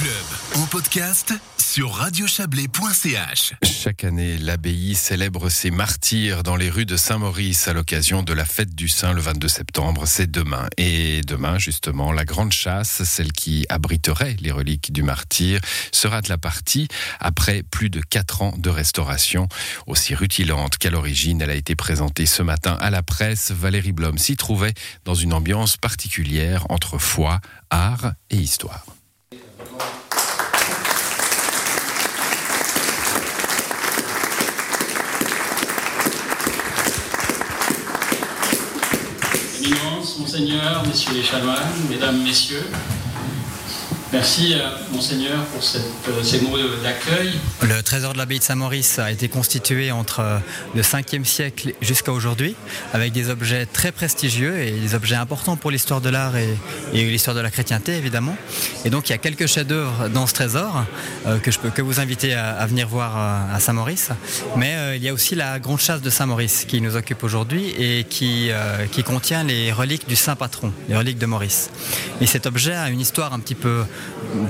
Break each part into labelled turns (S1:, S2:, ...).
S1: club en podcast sur radiochablais.ch.
S2: Chaque année, l'abbaye célèbre ses martyrs dans les rues de Saint-Maurice à l'occasion de la fête du Saint le 22 septembre. C'est demain. Et demain, justement, la grande chasse, celle qui abriterait les reliques du martyr, sera de la partie après plus de quatre ans de restauration. Aussi rutilante qu'à l'origine, elle a été présentée ce matin à la presse. Valérie Blom s'y trouvait dans une ambiance particulière entre foi, art et histoire.
S3: Monseigneur, Messieurs les chanoines, Mesdames, Messieurs, Merci, euh, Monseigneur, pour euh, ces mots d'accueil.
S4: Le trésor de l'abbaye de Saint-Maurice a été constitué entre euh, le 5e siècle jusqu'à aujourd'hui, avec des objets très prestigieux et des objets importants pour l'histoire de l'art et, l'histoire de la chrétienté, évidemment. Et donc, il y a quelques chefs-d'œuvre dans ce trésor que je peux que vous inviter à, venir voir à Saint-Maurice. Mais il y a aussi la grande chasse de Saint-Maurice qui nous occupe aujourd'hui et qui, qui contient les reliques du saint patron, les reliques de Maurice. Et cet objet a une histoire un petit peu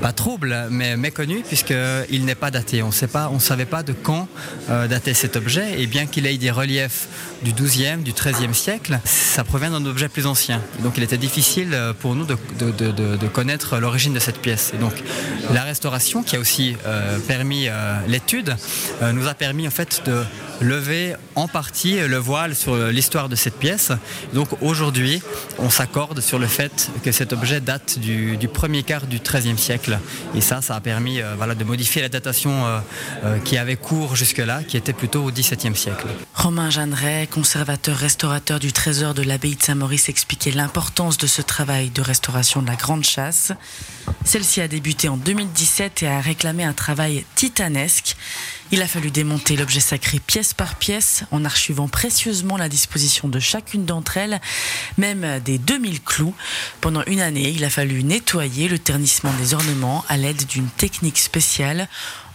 S4: pas trouble, mais méconnu, puisqu'il n'est pas daté. On ne savait pas de quand euh, dater cet objet, et bien qu'il ait des reliefs du 12e, du 13e siècle, ça provient d'un objet plus ancien. Donc il était difficile euh, pour nous de, connaître l'origine de cette pièce. Et donc la restauration, qui a aussi euh, permis l'étude, nous a permis en fait de lever en partie le voile sur l'histoire de cette pièce. Donc aujourd'hui, on s'accorde sur le fait que cet objet date du, premier quart du 13e siècle. Et ça, ça a permis euh, voilà, de modifier la datation euh, euh, qui avait cours jusque-là, qui était plutôt au XVIIe siècle.
S5: Romain Jeanneret, conservateur restaurateur du trésor de l'abbaye de Saint-Maurice, expliquait l'importance de ce travail de restauration de la Grande Chasse. Celle-ci a débuté en 2017 et a réclamé un travail titanesque. Il a fallu démonter l'objet sacré pièce par pièce en archivant précieusement la disposition de chacune d'entre elles, même des 2000 clous. Pendant une année, il a fallu nettoyer le ternissement des ornements à l'aide d'une technique spéciale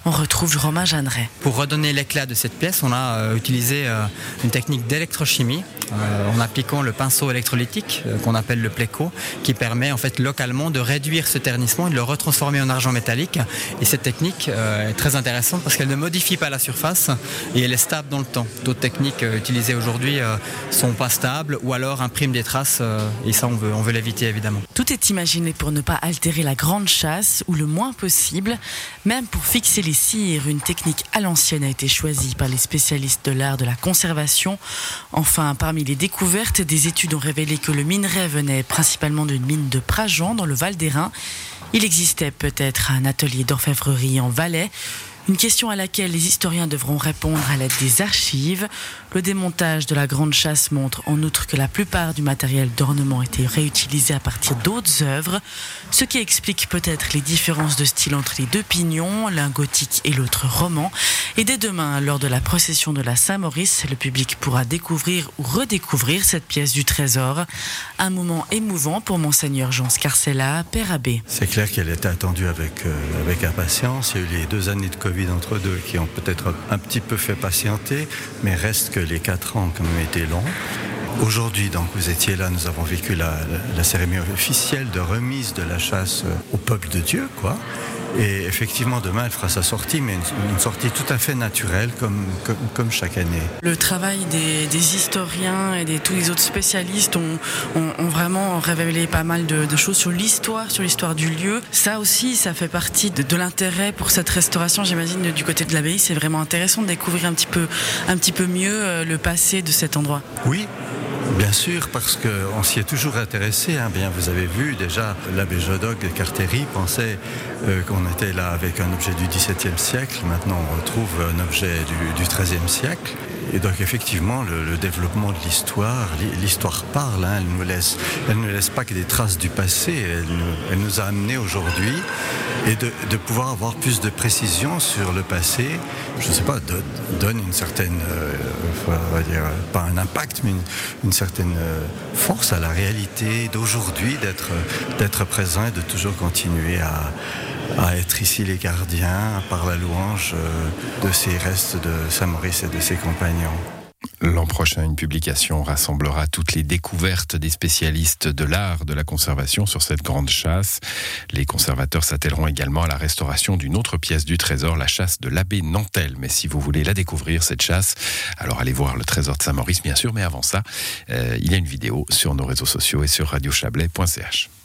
S5: on retrouve Romain Jeanneret.
S4: Pour redonner l'éclat de cette pièce, on a euh, utilisé euh, une technique d'électrochimie euh, en appliquant le pinceau électrolytique qu'on appelle le pléco, qui permet en fait localement de réduire ce ternissement et de le retransformer en argent métallique. Et cette technique est très intéressante parce qu'elle ne modifie pas la surface et elle est stable dans le temps. D'autres techniques utilisées aujourd'hui sont pas stables ou alors impriment des traces et ça on veut, on veut l'éviter évidemment.
S5: Tout est imaginé pour ne pas altérer la grande chasse ou le moins possible, même pour fixer les cires, une technique à l'ancienne a été choisie par les spécialistes de l'art de la conservation. Enfin, parmi les découvertes, des études ont révélé que le minerai venait principalement d'une mine de Prajean dans le Val d'Airain. Il existait peut-être un atelier d'orfèvrerie en Valais. Une question à laquelle les historiens devront répondre à l'aide des archives. Le démontage de la grande chasse montre en outre que la plupart du matériel d'ornement était réutilisé à partir d'autres œuvres, ce qui explique peut-être les différences de style entre les deux pignons, l'un gothique et l'autre roman. Et dès demain, lors de la procession de la Saint-Maurice, le public pourra découvrir ou redécouvrir cette pièce du trésor. Un moment émouvant pour Monseigneur Jean Scarcella, Père Abbé.
S6: C'est clair qu'elle était attendue avec, euh, avec impatience. Il y a eu les deux années de Covid entre deux qui ont peut-être un petit peu fait patienter, mais reste que les quatre ans ont quand même été longs. Aujourd'hui, donc, vous étiez là, nous avons vécu la, la, cérémonie officielle de remise de la chasse au peuple de Dieu, quoi. Et effectivement, demain, elle fera sa sortie, mais une, une sortie tout à fait naturelle, comme, comme, comme, chaque année.
S5: Le travail des, des historiens et de tous les autres spécialistes ont, ont, ont, vraiment révélé pas mal de, de choses sur l'histoire, sur l'histoire du lieu. Ça aussi, ça fait partie de, de l'intérêt pour cette restauration, j'imagine, du côté de l'abbaye. C'est vraiment intéressant de découvrir un petit peu, un petit peu mieux euh, le passé de cet endroit.
S6: Oui, Bien sûr, parce qu'on s'y est toujours intéressé. Hein. Bien, vous avez vu déjà, l'abbé Jodoc de Cartéry pensait euh, qu'on était là avec un objet du XVIIe siècle. Maintenant, on retrouve un objet du, XIIIe siècle. Et donc, effectivement, le, développement de l'histoire, l'histoire parle. Hein. Elle, nous laisse, elle ne laisse pas que des traces du passé. Elle nous, a amenés aujourd'hui et de, pouvoir avoir plus de précision sur le passé. Je ne sais pas, donne une certaine, euh, on va dire, pas un impact, mais une, une certaine euh, force à la réalité d'aujourd'hui, d'être présent et de toujours continuer à, à être ici les gardiens par la louange euh, de ces restes de Saint-Maurice et de ses compagnons.
S2: L'an prochain, une publication rassemblera toutes les découvertes des spécialistes de l'art de la conservation sur cette grande chasse. Les conservateurs s'attelleront également à la restauration d'une autre pièce du trésor, la chasse de l'abbé Nantel. Mais si vous voulez la découvrir, cette chasse, alors allez voir le trésor de Saint-Maurice, bien sûr. Mais avant ça, euh, il y a une vidéo sur nos réseaux sociaux et sur radiochablais.ch.